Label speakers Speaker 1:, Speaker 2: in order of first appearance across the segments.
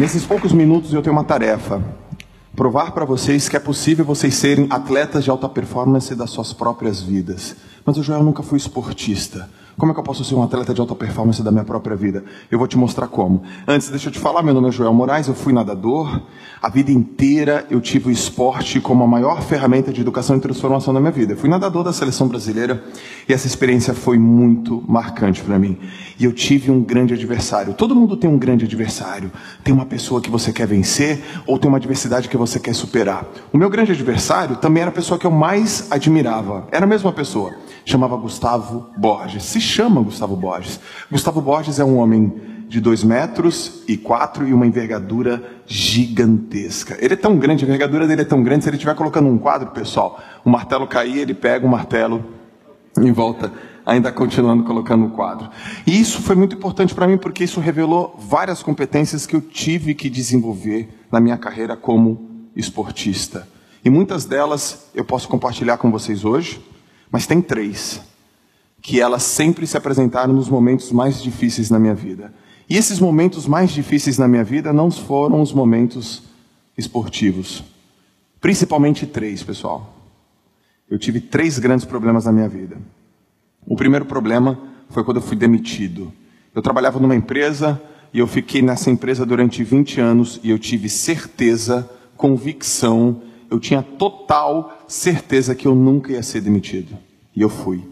Speaker 1: Nesses poucos minutos eu tenho uma tarefa: provar para vocês que é possível vocês serem atletas de alta performance das suas próprias vidas. Mas o Joel nunca foi esportista. Como é que eu posso ser um atleta de alta performance da minha própria vida? Eu vou te mostrar como. Antes, deixa eu te falar, meu nome é Joel Moraes, eu fui nadador. A vida inteira eu tive o esporte como a maior ferramenta de educação e transformação da minha vida. Eu fui nadador da seleção brasileira e essa experiência foi muito marcante para mim. E eu tive um grande adversário. Todo mundo tem um grande adversário. Tem uma pessoa que você quer vencer ou tem uma adversidade que você quer superar. O meu grande adversário também era a pessoa que eu mais admirava. Era a mesma pessoa chamava Gustavo Borges. Se chama Gustavo Borges. Gustavo Borges é um homem de dois metros e quatro e uma envergadura gigantesca. Ele é tão grande, a envergadura dele é tão grande, se ele estiver colocando um quadro, pessoal, o martelo cair, ele pega o martelo em volta, ainda continuando colocando o quadro. E isso foi muito importante para mim, porque isso revelou várias competências que eu tive que desenvolver na minha carreira como esportista. E muitas delas eu posso compartilhar com vocês hoje. Mas tem três que elas sempre se apresentaram nos momentos mais difíceis na minha vida. E esses momentos mais difíceis na minha vida não foram os momentos esportivos. Principalmente três, pessoal. Eu tive três grandes problemas na minha vida. O primeiro problema foi quando eu fui demitido. Eu trabalhava numa empresa e eu fiquei nessa empresa durante 20 anos e eu tive certeza, convicção eu tinha total certeza que eu nunca ia ser demitido. E eu fui.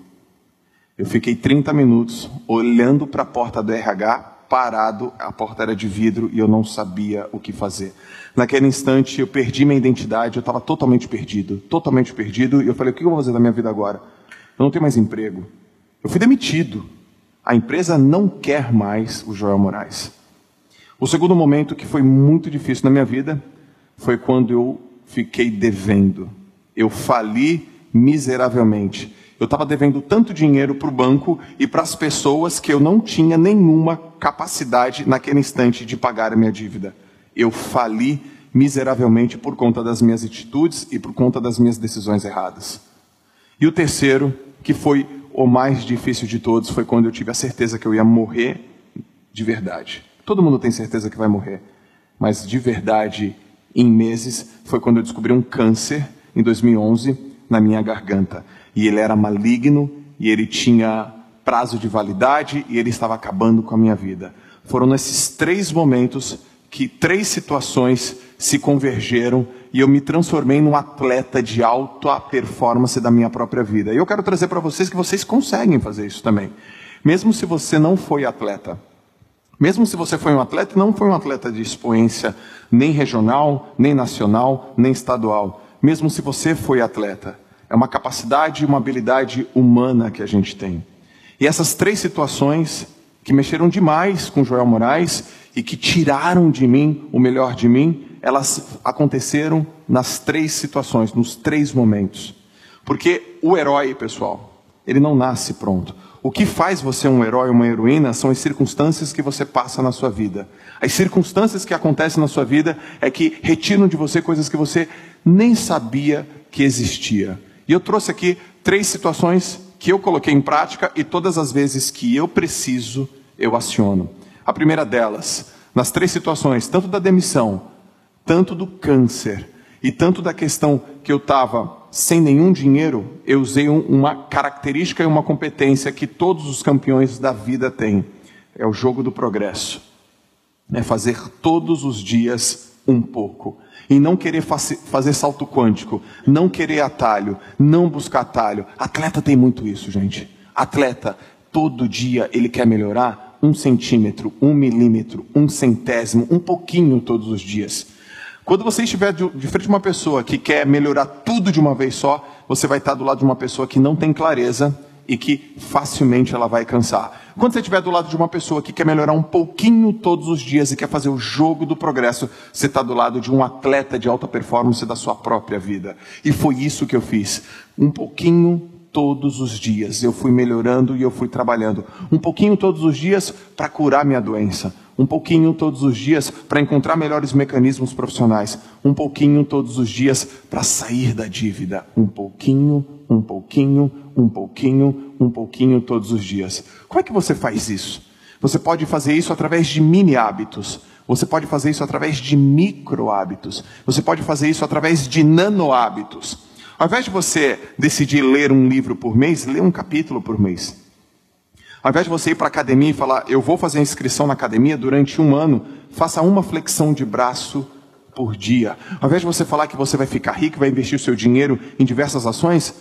Speaker 1: Eu fiquei 30 minutos olhando para a porta do RH, parado, a porta era de vidro e eu não sabia o que fazer. Naquele instante eu perdi minha identidade, eu estava totalmente perdido, totalmente perdido, e eu falei: o que eu vou fazer da minha vida agora? Eu não tenho mais emprego. Eu fui demitido. A empresa não quer mais o Joel Moraes. O segundo momento que foi muito difícil na minha vida foi quando eu fiquei devendo. Eu fali miseravelmente. Eu estava devendo tanto dinheiro para o banco e para as pessoas que eu não tinha nenhuma capacidade naquele instante de pagar a minha dívida. Eu fali miseravelmente por conta das minhas atitudes e por conta das minhas decisões erradas. E o terceiro, que foi o mais difícil de todos, foi quando eu tive a certeza que eu ia morrer de verdade. Todo mundo tem certeza que vai morrer, mas de verdade em meses foi quando eu descobri um câncer em 2011 na minha garganta. E ele era maligno e ele tinha prazo de validade e ele estava acabando com a minha vida. Foram nesses três momentos que três situações se convergeram e eu me transformei num atleta de alta performance da minha própria vida. E eu quero trazer para vocês que vocês conseguem fazer isso também. Mesmo se você não foi atleta, mesmo se você foi um atleta, não foi um atleta de expoência nem regional, nem nacional, nem estadual. Mesmo se você foi atleta, é uma capacidade e uma habilidade humana que a gente tem. E essas três situações que mexeram demais com Joel Moraes e que tiraram de mim o melhor de mim, elas aconteceram nas três situações, nos três momentos. Porque o herói, pessoal, ele não nasce pronto. O que faz você um herói ou uma heroína são as circunstâncias que você passa na sua vida. As circunstâncias que acontecem na sua vida é que retiram de você coisas que você nem sabia que existia. E eu trouxe aqui três situações que eu coloquei em prática e todas as vezes que eu preciso, eu aciono. A primeira delas, nas três situações, tanto da demissão, tanto do câncer e tanto da questão que eu estava sem nenhum dinheiro, eu usei uma característica e uma competência que todos os campeões da vida têm. É o jogo do progresso. É fazer todos os dias um pouco. E não querer fazer salto quântico, não querer atalho, não buscar atalho. Atleta tem muito isso, gente. Atleta, todo dia ele quer melhorar um centímetro, um milímetro, um centésimo, um pouquinho todos os dias. Quando você estiver de, frente a uma pessoa que quer melhorar tudo de uma vez só, você vai estar do lado de uma pessoa que não tem clareza e que facilmente ela vai cansar. Quando você estiver do lado de uma pessoa que quer melhorar um pouquinho todos os dias e quer fazer o jogo do progresso, você está do lado de um atleta de alta performance da sua própria vida. E foi isso que eu fiz. Um pouquinho todos os dias. Eu fui melhorando e eu fui trabalhando. Um pouquinho todos os dias para curar minha doença um pouquinho todos os dias para encontrar melhores mecanismos profissionais, um pouquinho todos os dias para sair da dívida, um pouquinho, um pouquinho, um pouquinho, um pouquinho todos os dias. Como é que você faz isso? Você pode fazer isso através de mini hábitos. Você pode fazer isso através de micro hábitos. Você pode fazer isso através de nano hábitos. Ao invés de você decidir ler um livro por mês, lê um capítulo por mês. Ao invés de você ir para a academia e falar, eu vou fazer inscrição na academia durante um ano, faça uma flexão de braço por dia. Ao invés de você falar que você vai ficar rico, vai investir o seu dinheiro em diversas ações,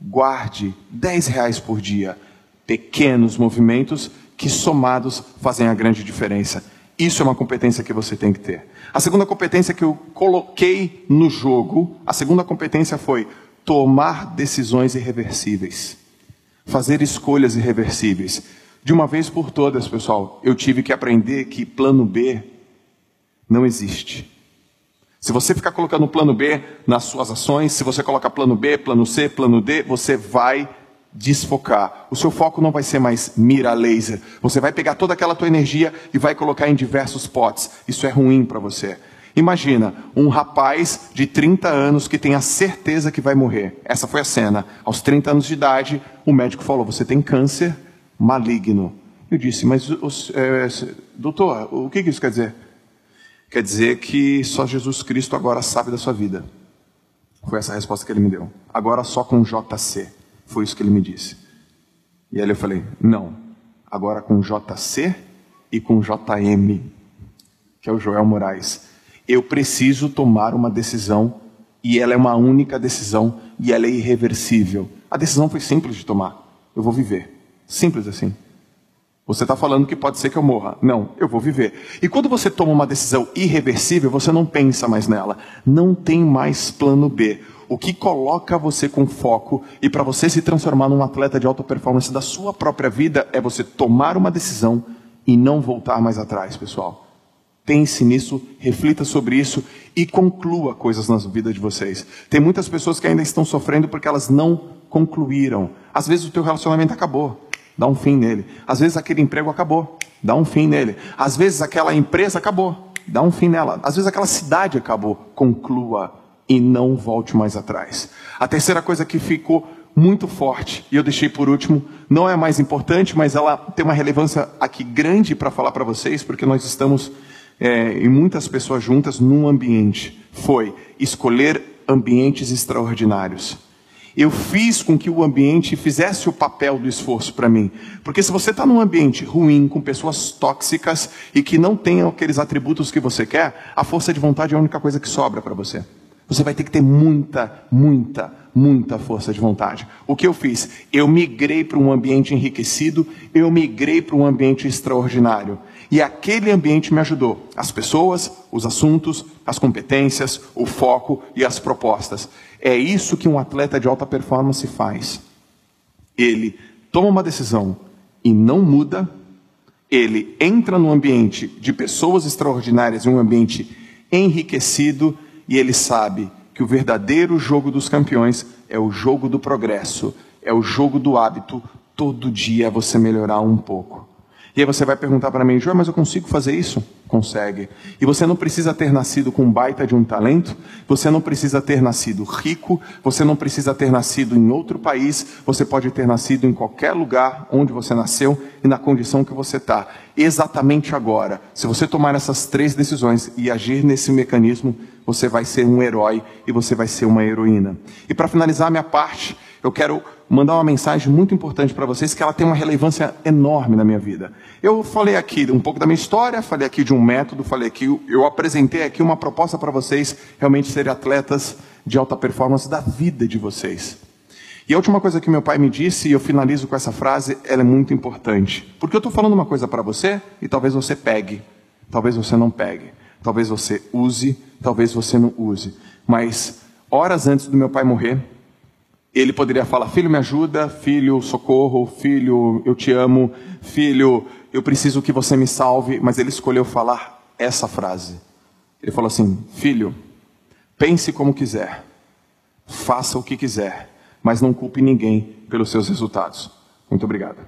Speaker 1: guarde 10 reais por dia. Pequenos movimentos que somados fazem a grande diferença. Isso é uma competência que você tem que ter. A segunda competência que eu coloquei no jogo, a segunda competência foi tomar decisões irreversíveis. Fazer escolhas irreversíveis. De uma vez por todas, pessoal, eu tive que aprender que plano B não existe. Se você ficar colocando plano B nas suas ações, se você colocar plano B, plano C, plano D, você vai desfocar. O seu foco não vai ser mais mira laser. Você vai pegar toda aquela tua energia e vai colocar em diversos potes. Isso é ruim para você. Imagina um rapaz de 30 anos que tem a certeza que vai morrer. Essa foi a cena. Aos 30 anos de idade, o médico falou: Você tem câncer maligno. Eu disse: Mas, é, doutor, o que isso quer dizer? Quer dizer que só Jesus Cristo agora sabe da sua vida. Foi essa a resposta que ele me deu. Agora só com JC. Foi isso que ele me disse. E aí eu falei: Não, agora com JC e com JM, que é o Joel Moraes eu preciso tomar uma decisão e ela é uma única decisão e ela é irreversível. A decisão foi simples de tomar. Eu vou viver. Simples assim. Você está falando que pode ser que eu morra. Não, eu vou viver. E quando você toma uma decisão irreversível, você não pensa mais nela. Não tem mais plano B. O que coloca você com foco e para você se transformar num atleta de alta performance da sua própria vida é você tomar uma decisão e não voltar mais atrás, pessoal. Pense nisso, reflita sobre isso e conclua coisas na vida de vocês. Tem muitas pessoas que ainda estão sofrendo porque elas não concluíram. Às vezes o teu relacionamento acabou, dá um fim nele. Às vezes aquele emprego acabou, dá um fim nele. Às vezes aquela empresa acabou, dá um fim nela. Às vezes aquela cidade acabou, conclua e não volte mais atrás. A terceira coisa que ficou muito forte e eu deixei por último, não é mais importante, mas ela tem uma relevância aqui grande para falar para vocês, porque nós estamos é, e muitas pessoas juntas num ambiente. Foi escolher ambientes extraordinários. Eu fiz com que o ambiente fizesse o papel do esforço para mim. Porque se você está num ambiente ruim, com pessoas tóxicas e que não tenham aqueles atributos que você quer, a força de vontade é a única coisa que sobra para você. Você vai ter que ter muita, muita, muita força de vontade. O que eu fiz? Eu migrei para um ambiente enriquecido, eu migrei para um ambiente extraordinário. E aquele ambiente me ajudou. As pessoas, os assuntos, as competências, o foco e as propostas. É isso que um atleta de alta performance faz. Ele toma uma decisão e não muda. Ele entra no ambiente de pessoas extraordinárias, um ambiente enriquecido, e ele sabe que o verdadeiro jogo dos campeões é o jogo do progresso, é o jogo do hábito. Todo dia você melhorar um pouco. E aí você vai perguntar para mim, João, mas eu consigo fazer isso? Consegue. E você não precisa ter nascido com baita de um talento, você não precisa ter nascido rico, você não precisa ter nascido em outro país, você pode ter nascido em qualquer lugar onde você nasceu e na condição que você está. Exatamente agora, se você tomar essas três decisões e agir nesse mecanismo, você vai ser um herói e você vai ser uma heroína. E para finalizar minha parte, eu quero mandar uma mensagem muito importante para vocês que ela tem uma relevância enorme na minha vida. Eu falei aqui um pouco da minha história, falei aqui de um método, falei aqui, eu apresentei aqui uma proposta para vocês realmente serem atletas de alta performance da vida de vocês. E a última coisa que meu pai me disse, e eu finalizo com essa frase, ela é muito importante. Porque eu estou falando uma coisa para você e talvez você pegue, talvez você não pegue, talvez você use, talvez você não use. Mas horas antes do meu pai morrer, ele poderia falar: Filho, me ajuda, filho, socorro, filho, eu te amo, filho, eu preciso que você me salve. Mas ele escolheu falar essa frase. Ele falou assim: Filho, pense como quiser, faça o que quiser, mas não culpe ninguém pelos seus resultados. Muito obrigado.